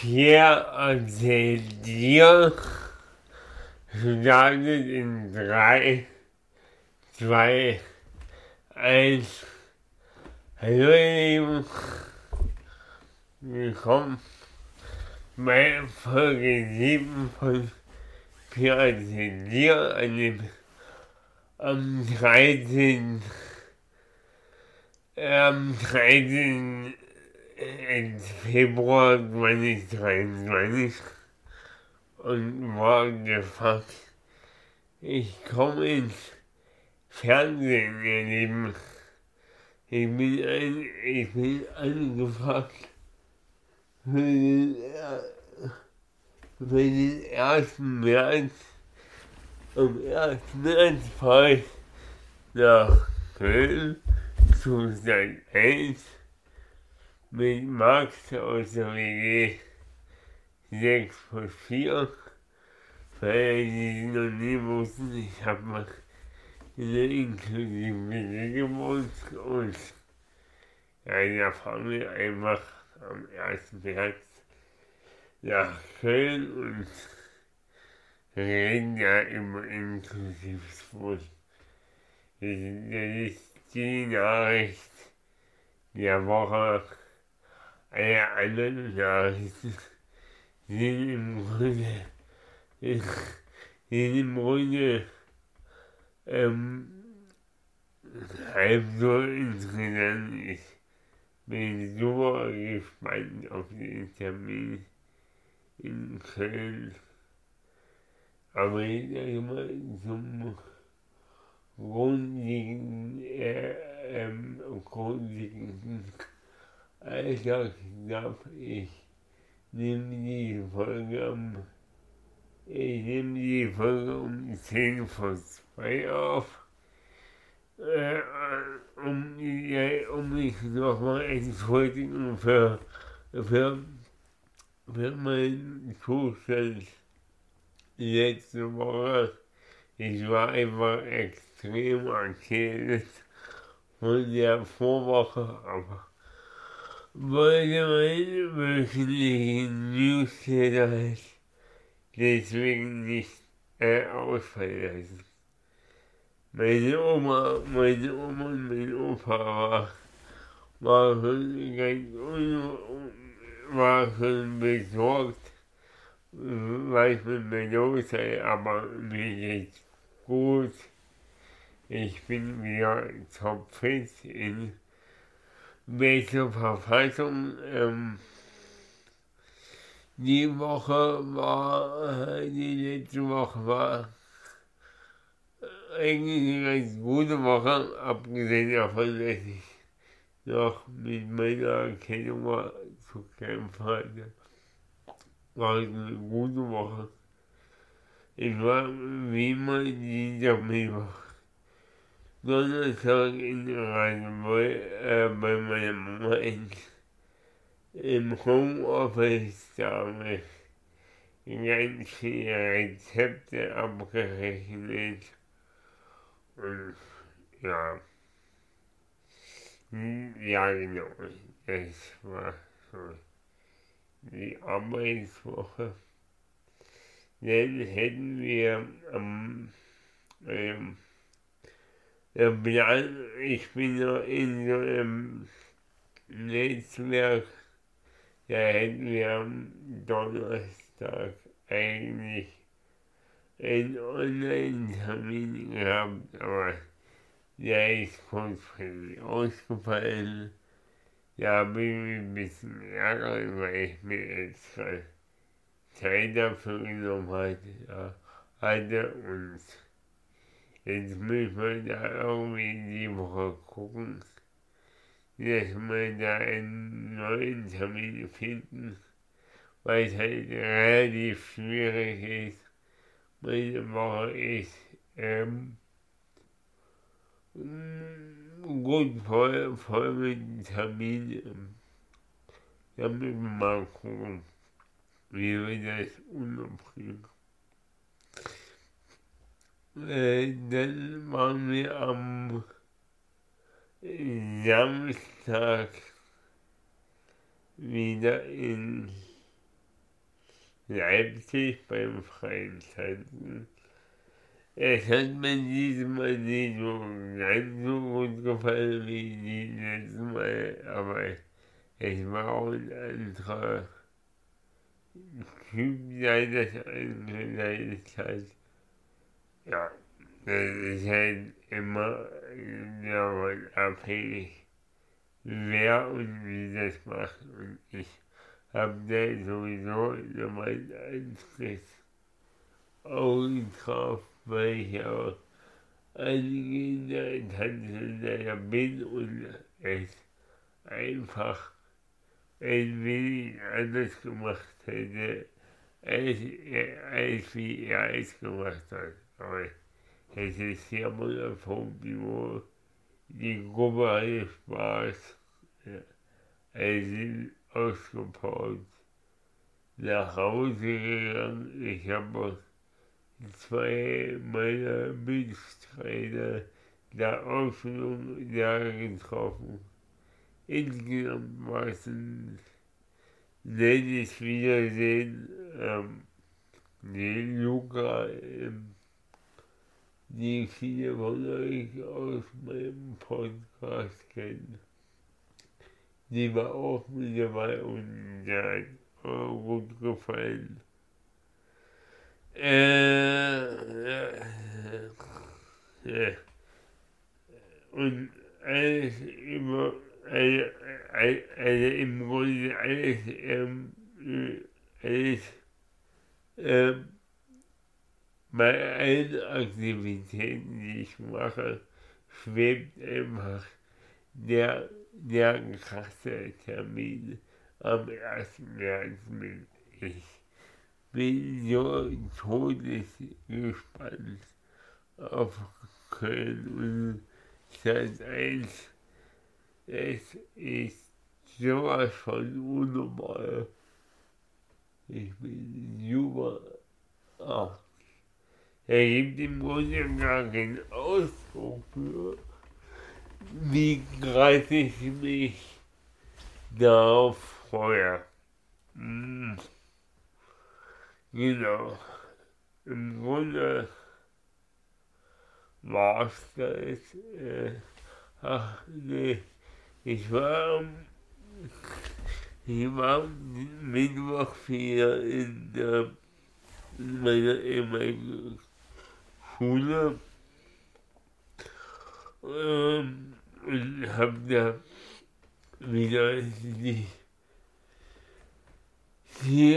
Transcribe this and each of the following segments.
Pierre dir startet in 3, 2, 1. Hallo ihr Lieben, willkommen bei Folge 7 von Pierre dir an dem am 13. am 13. Februar 2023 und war gefragt, ich komme ins Fernsehen, ihr Lieben. Ich bin, ein, ich bin angefragt für den, für den 1. März. Am 1. März fahre ich nach Köln zu Sat 1 mit Max aus der WG 6 plus 4. Weil die noch nie wussten, ich habe mal in der inklusive WG gewohnt und ja, da fahren wir einfach am 1. März nach Köln und reden ja über inklusives Wohnen. Das ist die Nachricht der Woche alle anderen Nachrichten sind im Grunde, sind im Grunde ähm, halb so interessant. Ich bin super gespannt auf den Termin in Köln. Aber ich sage mal, zum grundlegenden, äh, ähm, grundlegenden Alter, knapp, ich nehme die Folge um, ich nehme die Folge um 10 vor 2 auf, äh, um, ja, um mich nochmal entschuldigen für, für, für meinen Zustand letzte Woche. Ich war einfach extrem erkältet von der Vorwoche, aber wollte meine wöchentlichen Newsletter deswegen nicht äh, ausfallen lassen. Meine Oma, meine Oma und mein Opa war, war schon ganz un, war schon besorgt, was mit mir los sei, aber mir geht's gut. Ich bin wieder topfit in welche Verfassung ähm, die Woche war, äh, die letzte Woche war eigentlich eine ganz gute Woche, abgesehen davon, dass ich noch mit meiner Erkennung zu kämpfen hatte. War eine gute Woche. Ich war wie immer Dienstag, Mittwoch Donnerstag in Radebeul äh, bei meiner Mama in, im Homeoffice da habe ich ganz viele Rezepte abgerechnet. Und ja, ja genau, das war so die Arbeitswoche. Dann hätten wir am ähm, ja, ich bin noch in so einem Netzwerk, da hätten wir am Donnerstag eigentlich einen Online-Termin gehabt, aber der ist kurzfristig ausgefallen. Da bin ich ein bisschen ärgerlich, weil ich mir jetzt Zeit dafür genommen hatte, hatte und Jetzt müssen wir da irgendwie die Woche gucken, dass wir da einen neuen Termin finden, weil es halt relativ schwierig ist. Meine Woche ist ähm, gut voll, voll mit Terminen. Müssen wir mal gucken, wie wir das unterbringen. Dann waren wir am Samstag wieder in Leipzig beim freien Tanzen. Es hat mir diesmal nicht so ganz so gut gefallen wie die letzten Mal, aber es war auch ein anderer Typ, der das angeleitet hat. Ja, das ist halt immer davon abhängig, wer und wie das macht. Und ich habe da sowieso jemand anderes Augen drauf, weil ich auch angehender Tanzlehrer bin und es einfach ein wenig anders gemacht hätte, als, als wie er es gemacht hat. Aber es ist sehr wohl Punkt, wo die Gruppe hatte Spaß. Ja. Es sind nach Hause gegangen. Ich habe zwei meiner Mitstreiter der Ausbildung da getroffen. Insgesamt war es ein nettes Wiedersehen. Ähm, die Luca, ähm, die viele von euch aus meinem Podcast kennen, die war auch mit dabei und der hat gut gefallen. Äh, äh, und alles immer, also, also im Grunde alles, ähm, alles, ähm, bei allen Aktivitäten, die ich mache, schwebt einfach der, der krasse Termin am 1. März mit. Ich bin so todesgespannt auf Köln und Sat 1. Es ist sowas von unnormal. Ich bin super. Ach, er gibt im Grunde gar keinen Ausdruck für, wie gerade ich mich darauf freue. Hm. Genau. Im Grunde war es das. Äh, ach nee, ich war, ich war Mittwoch wieder in, äh, in meiner ehemaligen Schule ähm, und habe da wieder die, die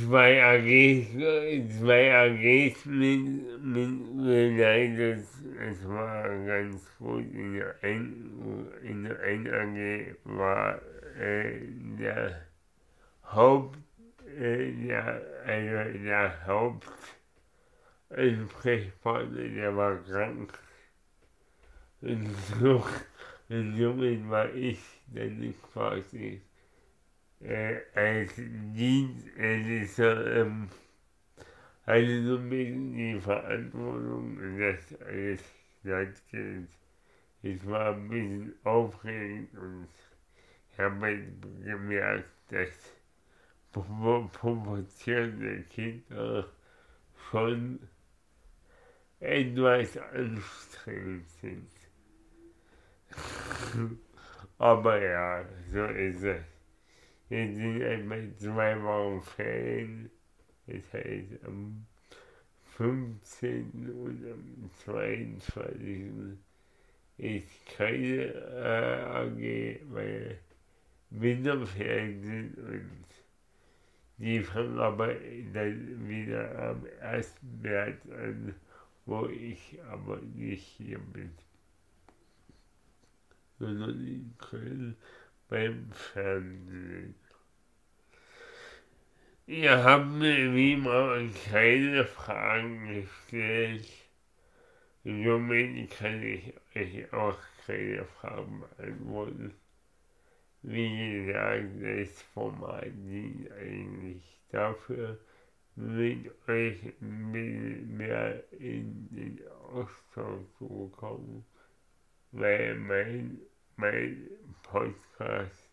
zwei AGs, zwei AGs mit, mit geleitet. Es war ganz gut. In der einen, in der einen AG war äh, der Haupt, äh, der, also der Haupt Ansprechpartner, der war krank. Und, so, und somit war ich dann quasi äh, als Dienstältester, ähm, hatte so ein bisschen die Verantwortung, dass alles stattfindet. Es war ein bisschen aufregend und ich habe gemerkt, dass provozierte Kinder schon etwas anstrengend sind. Aber ja, so ist es. Wir sind etwa zwei Wochen Ferien. Das heißt, am 15. und am 22. ist keine äh, AG, weil Winterferien sind und die fangen aber dann wieder am 1. März an wo ich aber nicht hier bin, sondern in Köln beim Fernsehen. Ihr habt mir wie immer keine Fragen gestellt. Somit kann ich euch auch keine Fragen beantworten. Wie gesagt, das Format dient eigentlich dafür, mit euch mehr in den Austausch zu kommen, weil mein, mein Podcast,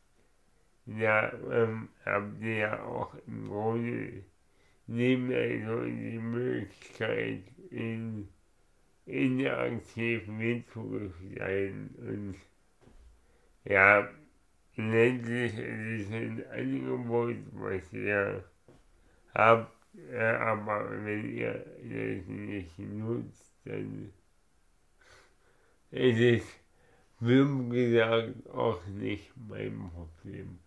ja, ähm, habt ihr ja auch im Grunde nehmen also die Möglichkeit, in interaktiv mitzugestalten und ja, letztlich ist es ein Angebot, was ihr habt, aber wenn ihr es nicht nutzt, dann ist es, wie gesagt, auch nicht mein Problem.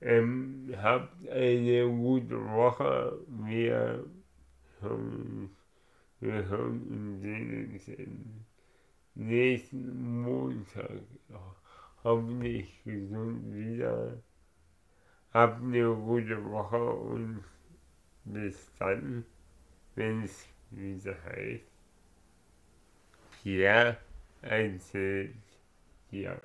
Ähm, habt eine gute Woche. Wir hören, wir hören und sehen nächsten Montag hoffentlich gesund wieder. Habt eine gute Woche und bis dann, wenn es wieder heißt. Pierre erzählt hier.